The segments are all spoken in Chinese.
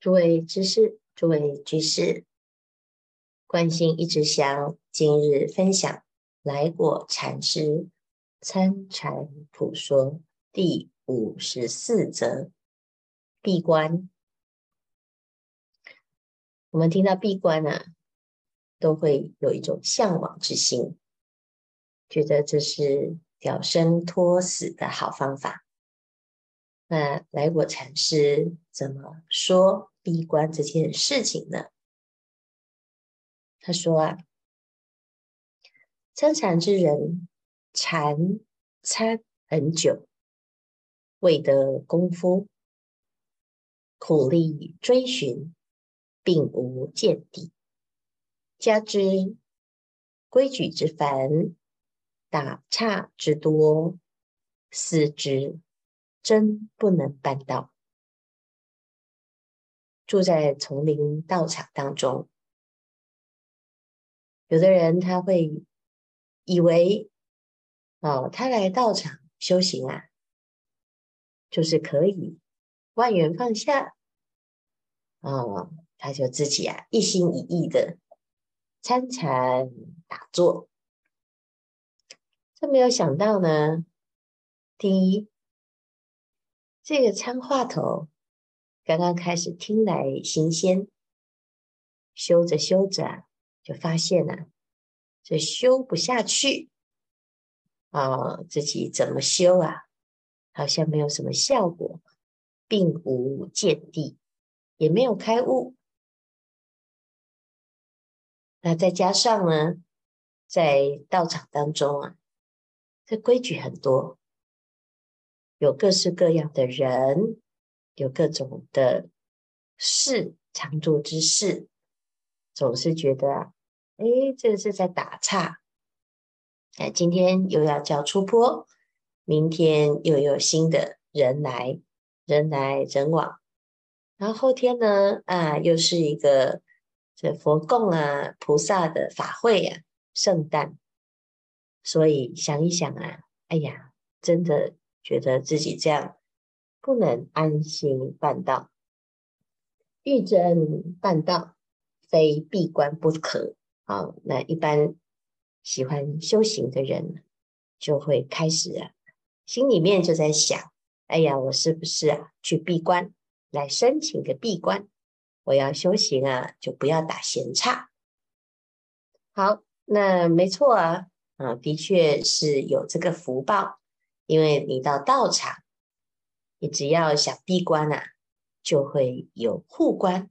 诸位知识，诸位居士，观心一直香，今日分享来果禅师参禅普说第五十四则闭关。我们听到闭关啊，都会有一种向往之心，觉得这是了生脱死的好方法。那来果禅师怎么说闭关这件事情呢？他说啊，参禅之人禅参很久，未得功夫，苦力追寻，并无见地，加之规矩之繁，打岔之多，思之。真不能办到。住在丛林道场当中，有的人他会以为，哦，他来道场修行啊，就是可以万缘放下，哦，他就自己啊一心一意的参禅打坐。这没有想到呢，第一。这个参话头刚刚开始听来新鲜，修着修着就发现了，这修不下去啊！自己怎么修啊？好像没有什么效果，并无见地，也没有开悟。那再加上呢，在道场当中啊，这规矩很多。有各式各样的人，有各种的事，常做之事，总是觉得啊，哎，这是在打岔。哎，今天又要叫出坡，明天又有新的人来，人来人往，然后后天呢，啊，又是一个这佛供啊，菩萨的法会啊，圣诞。所以想一想啊，哎呀，真的。觉得自己这样不能安心办道，欲真办道，非闭关不可。啊，那一般喜欢修行的人就会开始啊，心里面就在想：哎呀，我是不是啊去闭关来申请个闭关？我要修行啊，就不要打闲岔。好，那没错啊，啊，的确是有这个福报。因为你到道场，你只要想闭关啊，就会有护关。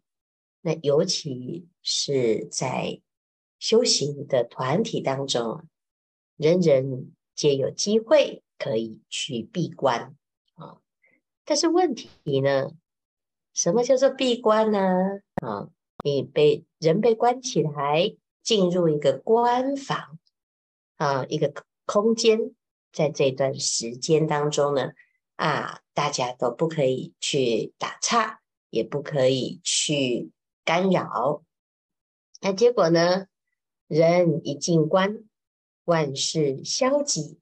那尤其是在修行的团体当中，人人皆有机会可以去闭关啊。但是问题呢，什么叫做闭关呢？啊，你被人被关起来，进入一个关房啊，一个空间。在这段时间当中呢，啊，大家都不可以去打岔，也不可以去干扰。那结果呢，人一进关，万事消极，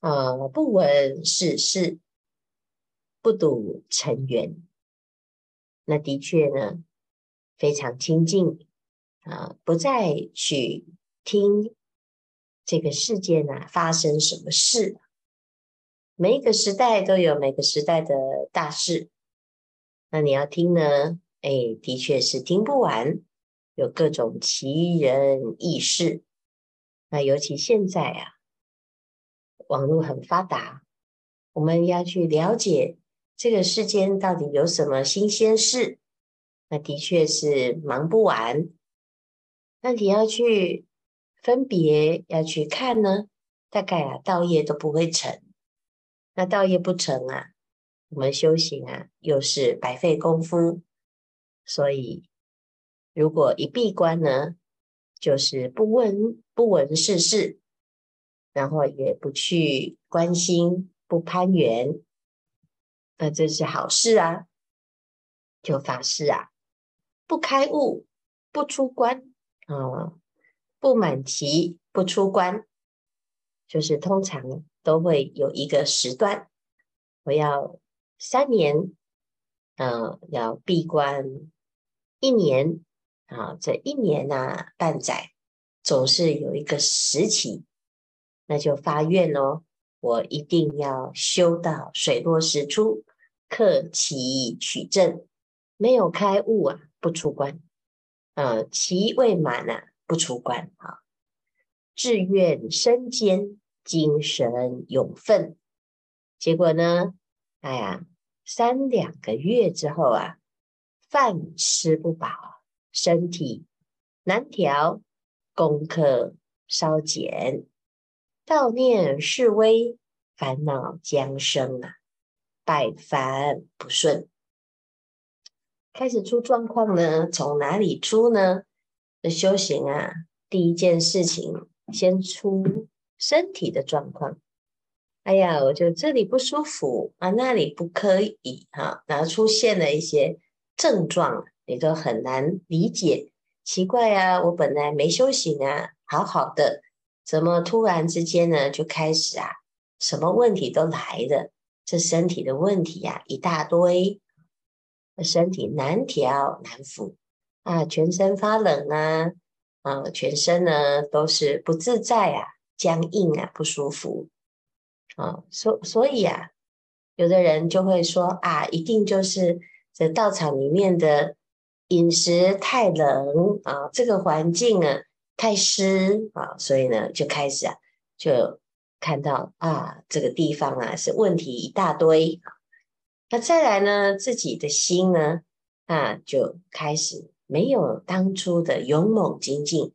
啊，不闻世事，不睹尘缘。那的确呢，非常清净啊，不再去听。这个世界呢，发生什么事？每一个时代都有每个时代的大事。那你要听呢？哎，的确是听不完，有各种奇人异事。那尤其现在啊，网络很发达，我们要去了解这个世间到底有什么新鲜事，那的确是忙不完。那你要去。分别要去看呢，大概啊，道业都不会成。那道业不成啊，我们修行啊，又是白费功夫。所以，如果一闭关呢，就是不闻不闻世事，然后也不去关心，不攀缘，那这是好事啊。就发誓啊，不开悟，不出关啊。不满期不出关，就是通常都会有一个时段，我要三年呃，要闭关一年。啊，这一年呐、啊、半载，总是有一个时期，那就发愿喽，我一定要修到水落石出，克期取证，没有开悟啊，不出关，呃，期未满啊，不出关啊，志愿身坚，精神勇奋。结果呢？哎呀，三两个月之后啊，饭吃不饱，身体难调，功课稍减，悼念示威，烦恼将生啊，百烦不顺，开始出状况呢？从哪里出呢？这修行啊，第一件事情先出身体的状况。哎呀，我就这里不舒服啊，那里不可以哈，然后出现了一些症状，你都很难理解。奇怪啊，我本来没修行啊，好好的，怎么突然之间呢就开始啊，什么问题都来了？这身体的问题呀，一大堆，身体难调难服啊，全身发冷啊，啊，全身呢都是不自在啊，僵硬啊，不舒服。啊，所所以啊，有的人就会说啊，一定就是这道场里面的饮食太冷啊，这个环境啊太湿啊，所以呢就开始啊，就看到啊这个地方啊是问题一大堆啊。那再来呢，自己的心呢啊就开始没有当初的勇猛精进。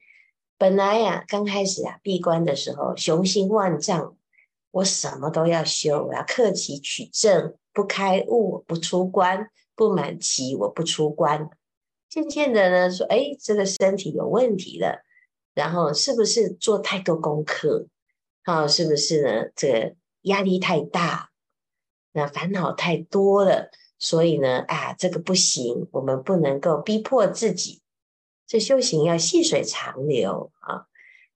本来呀、啊，刚开始啊闭关的时候雄心万丈。我什么都要修，我要克己取证，不开悟不出关，不满期我不出关。渐渐的呢，说，哎，这个身体有问题了，然后是不是做太多功课？好，是不是呢？这个压力太大，那烦恼太多了，所以呢，啊，这个不行，我们不能够逼迫自己，这修行要细水长流啊。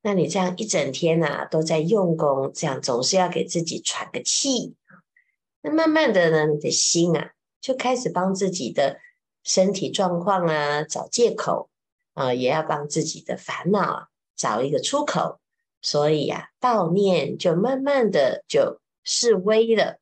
那你这样一整天啊，都在用功，这样总是要给自己喘个气。那慢慢的呢，你的心啊，就开始帮自己的身体状况啊找借口啊，也要帮自己的烦恼啊找一个出口。所以啊，悼念就慢慢的就示威了。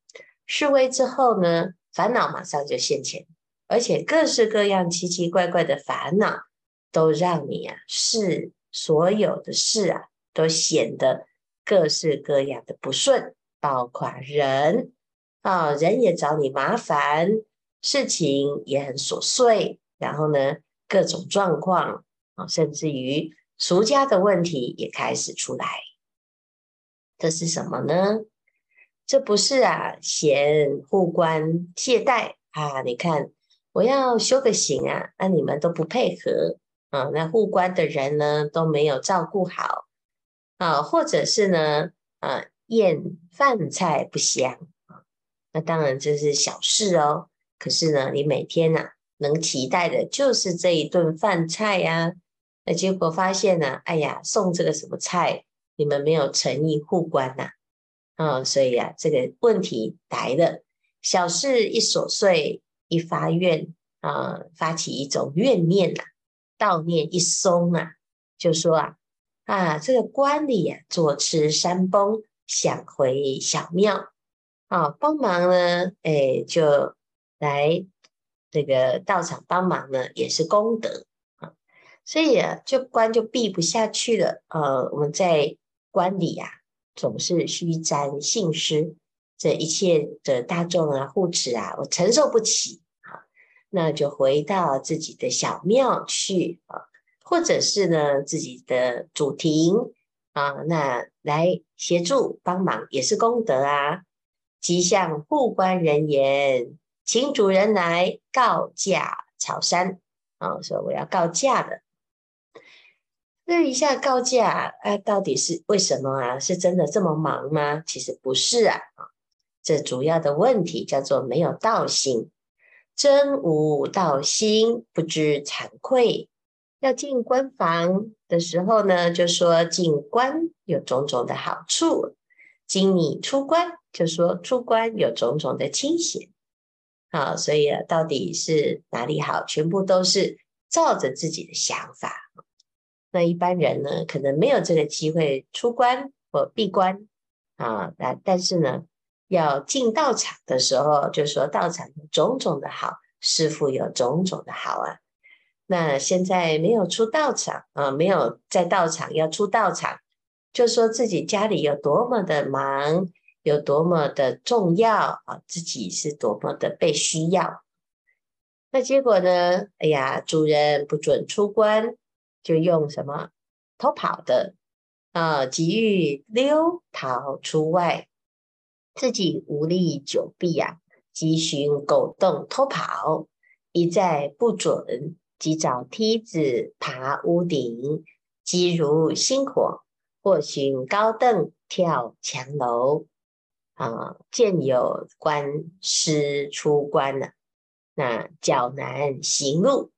示威之后呢，烦恼马上就现前，而且各式各样奇奇怪怪的烦恼都让你啊事。所有的事啊，都显得各式各样的不顺，包括人啊，人也找你麻烦，事情也很琐碎，然后呢，各种状况啊，甚至于俗家的问题也开始出来。这是什么呢？这不是啊，嫌护官懈怠啊？你看，我要修个行啊，那你们都不配合。啊，那护关的人呢，都没有照顾好啊，或者是呢，啊，厌饭菜不香啊，那当然这是小事哦。可是呢，你每天呐、啊，能期待的就是这一顿饭菜呀、啊，那结果发现呢，哎呀，送这个什么菜，你们没有诚意护关呐，啊，所以啊，这个问题来了，小事一琐碎，一发愿啊，发起一种怨念呐。道念一松啊，就说啊啊，这个关里啊，坐吃山崩，想回小庙啊，帮忙呢，哎，就来这个道场帮忙呢，也是功德啊，所以啊，就关就闭不下去了。呃，我们在关里啊，总是虚沾信施，这一切的大众啊，护持啊，我承受不起啊。那就回到自己的小庙去啊，或者是呢自己的主庭啊，那来协助帮忙也是功德啊。即向护关人言，请主人来告假草山啊，说我要告假的。那一下告假啊，到底是为什么啊？是真的这么忙吗？其实不是啊，这主要的问题叫做没有道心。真无道心，不知惭愧。要进关房的时候呢，就说进关有种种的好处；经你出关，就说出关有种种的清闲。啊，所以啊，到底是哪里好？全部都是照着自己的想法。那一般人呢，可能没有这个机会出关或闭关啊。那但是呢，要进道场的时候，就说道场有种种的好，师傅有种种的好啊。那现在没有出道场啊，没有在道场要出道场，就说自己家里有多么的忙，有多么的重要啊，自己是多么的被需要。那结果呢？哎呀，主人不准出关，就用什么偷跑的啊，急欲溜逃出外，自己无力久避呀，急寻狗洞偷跑，一再不准。即找梯子爬屋顶，急如星火；或寻高凳跳墙楼。啊，见有官师出关了，那脚难行路，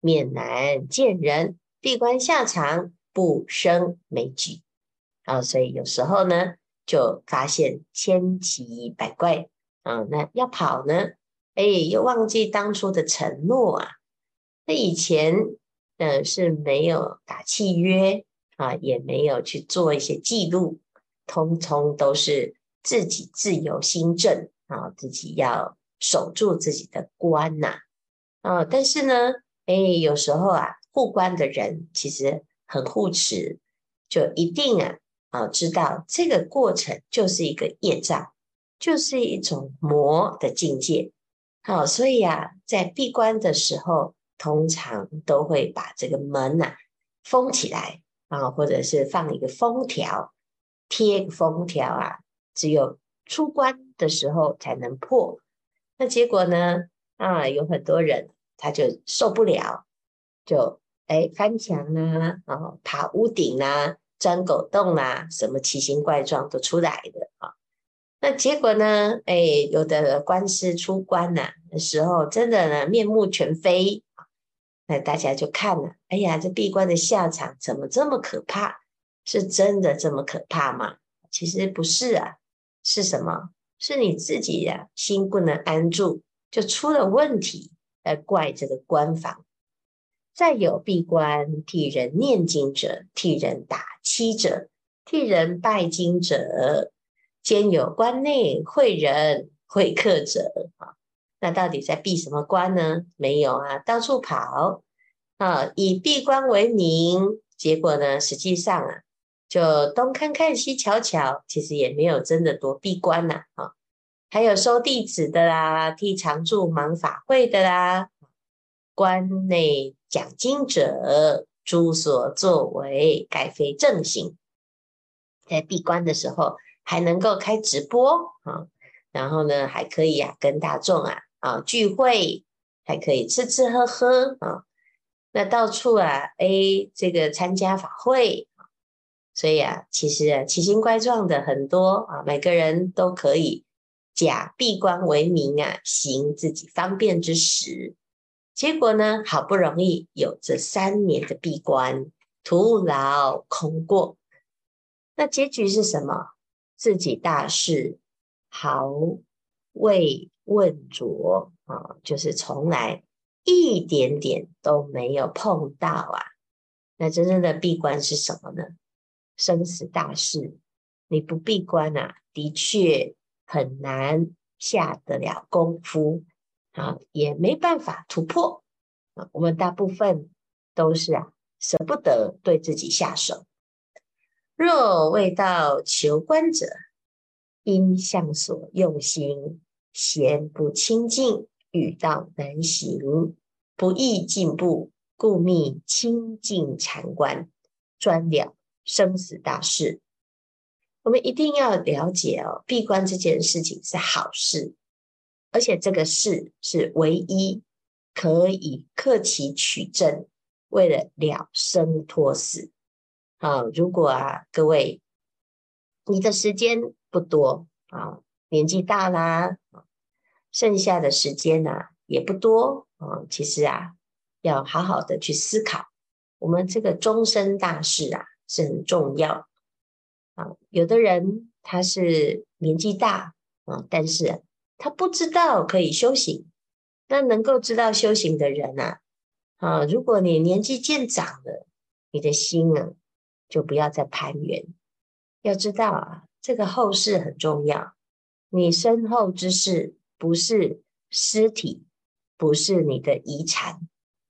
面难见人，闭关下场不胜枚举。啊，所以有时候呢，就发现千奇百怪。啊，那要跑呢，哎，又忘记当初的承诺啊。那以前，呃，是没有打契约啊，也没有去做一些记录，通通都是自己自由心证啊，自己要守住自己的关呐，啊，但是呢，哎，有时候啊，护关的人其实很护持，就一定啊，啊，知道这个过程就是一个业障，就是一种魔的境界，好，所以啊，在闭关的时候。通常都会把这个门呐、封起来啊，或者是放一个封条，贴个封条啊，只有出关的时候才能破。那结果呢？啊，有很多人他就受不了，就哎翻墙啊，啊爬屋顶啊，钻狗洞啊，什么奇形怪状都出来的啊。那结果呢？哎，有的官司出关呐、的时候，真的呢面目全非。那大家就看了，哎呀，这闭关的下场怎么这么可怕？是真的这么可怕吗？其实不是啊，是什么？是你自己呀、啊，心不能安住，就出了问题，来怪这个官房。再有闭关替人念经者，替人打七者，替人拜经者，兼有关内会人会客者啊。那到底在闭什么关呢？没有啊，到处跑啊，以闭关为名，结果呢，实际上啊，就东看看西瞧瞧，其实也没有真的多闭关呐啊。还有收弟子的啦，替常住忙法会的啦，关内讲经者，诸所作为，盖非正行。在闭关的时候，还能够开直播啊，然后呢，还可以啊，跟大众啊。啊，聚会还可以吃吃喝喝啊，那到处啊，哎，这个参加法会，所以啊，其实啊，奇形怪状的很多啊，每个人都可以假闭关为名啊，行自己方便之实。结果呢，好不容易有这三年的闭关，徒劳空过，那结局是什么？自己大事毫未问着啊，就是从来一点点都没有碰到啊。那真正的闭关是什么呢？生死大事，你不闭关啊，的确很难下得了功夫啊，也没办法突破啊。我们大部分都是啊，舍不得对自己下手。若未到求观者，应向所用心。闲不清净，欲道难行，不易进步，故觅清净禅观，专了生死大事。我们一定要了解哦，闭关这件事情是好事，而且这个事是唯一可以克期取证，为了了生脱死。啊，如果啊，各位你的时间不多啊，年纪大啦。剩下的时间呢、啊、也不多啊，其实啊要好好的去思考，我们这个终身大事啊是很重要啊。有的人他是年纪大啊，但是他不知道可以修行那能够知道修行的人啊，啊，如果你年纪渐长了，你的心啊，就不要再攀缘。要知道啊，这个后事很重要。你身后之事，不是尸体，不是你的遗产，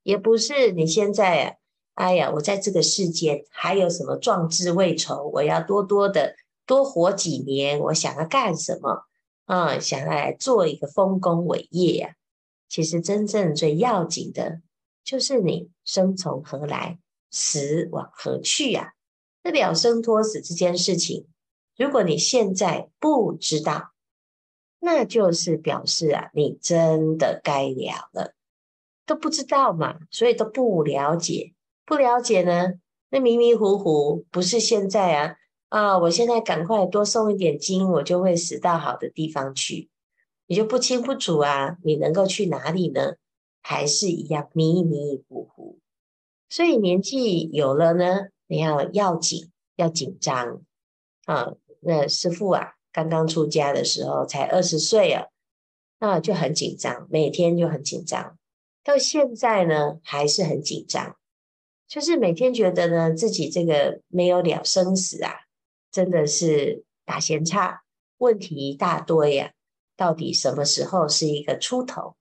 也不是你现在啊，哎呀，我在这个世间还有什么壮志未酬，我要多多的多活几年，我想要干什么啊？想要来做一个丰功伟业呀？其实真正最要紧的，就是你生从何来，死往何去呀？这了生脱死这件事情，如果你现在不知道，那就是表示啊，你真的该了了，都不知道嘛，所以都不了解，不了解呢，那迷迷糊糊，不是现在啊啊，我现在赶快多送一点金，我就会死到好的地方去。你就不清不楚啊，你能够去哪里呢？还是一样迷迷糊糊。所以年纪有了呢，你要要紧，要紧张啊。那师父啊，刚刚出家的时候才二十岁啊，那就很紧张，每天就很紧张。到现在呢，还是很紧张，就是每天觉得呢，自己这个没有了生死啊，真的是打闲差，问题一大堆呀。到底什么时候是一个出头？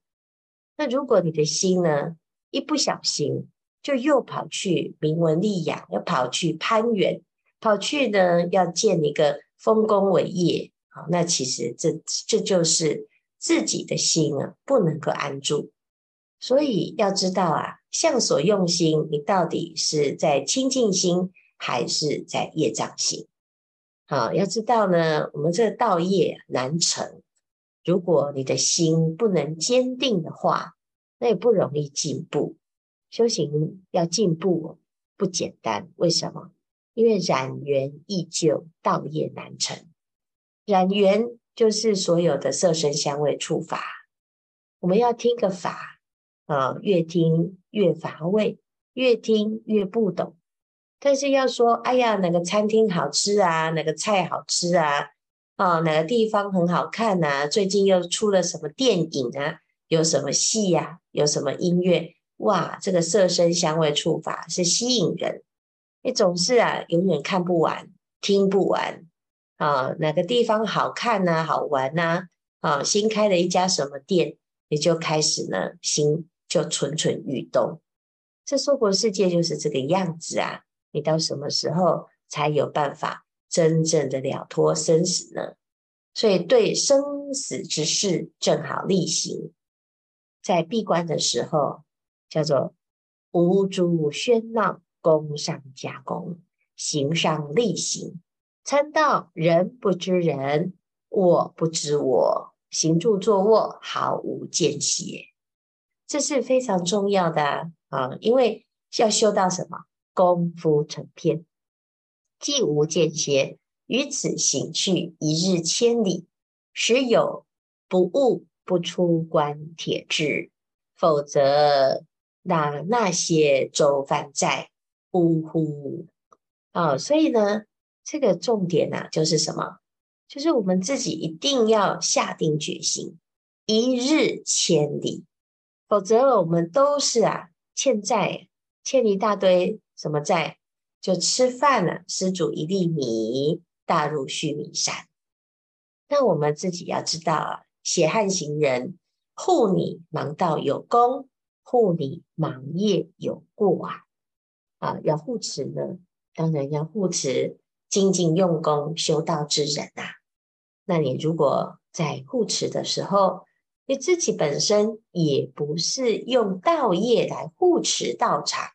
那如果你的心呢，一不小心就又跑去名闻利养，又跑去攀缘，跑去呢要建一个丰功伟业，好，那其实这这就是自己的心啊，不能够安住。所以要知道啊，相所用心，你到底是在清净心，还是在业障心？好，要知道呢，我们这个道业难成。如果你的心不能坚定的话，那也不容易进步。修行要进步不简单，为什么？因为染缘易旧，道业难成。染缘就是所有的色声香味触法。我们要听个法啊，越听越乏味，越听越不懂。但是要说，哎呀，哪个餐厅好吃啊？哪个菜好吃啊？啊，哪个地方很好看啊？最近又出了什么电影啊？有什么戏呀、啊？有什么音乐？哇，这个色声香味触法是吸引人，你总是啊，永远看不完，听不完啊。哪个地方好看呐、啊？好玩呐、啊？啊，新开了一家什么店，你就开始呢，心就蠢蠢欲动。这娑婆世界就是这个样子啊！你到什么时候才有办法？真正的了脱生死呢？所以对生死之事正好例行，在闭关的时候叫做无诸喧闹，功上加功，行上力行，参道人不知人，我不知我，行住坐卧毫无间歇，这是非常重要的！啊因为要修到什么？功夫成片。既无间歇，于此行去一日千里，时有不悟不出关铁志，否则那那些舟翻载，呜呼！啊、所以呢，这个重点啊，就是什么？就是我们自己一定要下定决心，一日千里，否则我们都是啊欠债，欠一大堆什么债？就吃饭了，施主一粒米，大入须弥山。那我们自己要知道啊，血汗行人护你忙道有功，护你忙业有过啊！啊，要护持呢，当然要护持精进用功修道之人啊。那你如果在护持的时候，你自己本身也不是用道业来护持道场。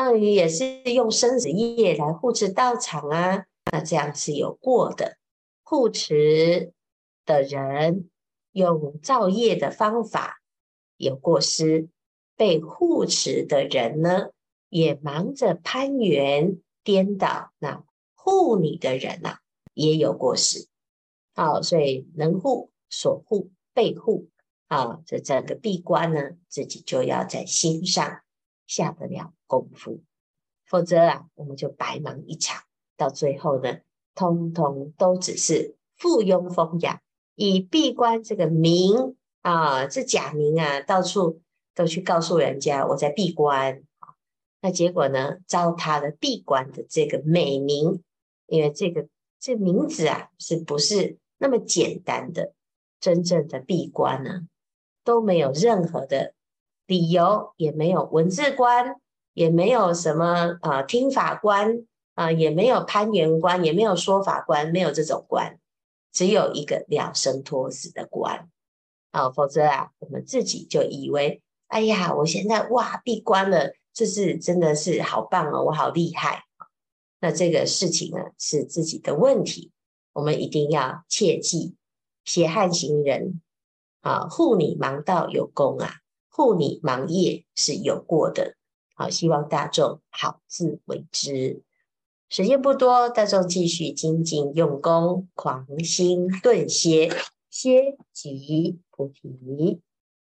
那你也是用生死业来护持道场啊，那这样是有过的。护持的人用造业的方法有过失，被护持的人呢也忙着攀缘颠倒，那护你的人呐、啊、也有过失。好，所以能护、所护、被护，啊，这整个闭关呢，自己就要在心上。下得了功夫，否则啊，我们就白忙一场。到最后呢，通通都只是附庸风雅，以闭关这个名啊，这假名啊，到处都去告诉人家我在闭关，那结果呢，糟蹋了闭关的这个美名，因为这个这名字啊，是不是那么简单的？真正的闭关呢、啊，都没有任何的理由，也没有文字关，也没有什么啊、呃、听法官啊、呃，也没有攀缘关，也没有说法官，没有这种官，只有一个了生脱死的关啊，否则啊，我们自己就以为，哎呀，我现在哇闭关了，这是真的是好棒哦，我好厉害。那这个事情呢，是自己的问题，我们一定要切记。血汗行人啊，护你盲道有功啊，护你盲业是有过的。好，希望大众好自为之。时间不多，大众继续精进用功，狂心顿歇，歇即菩提。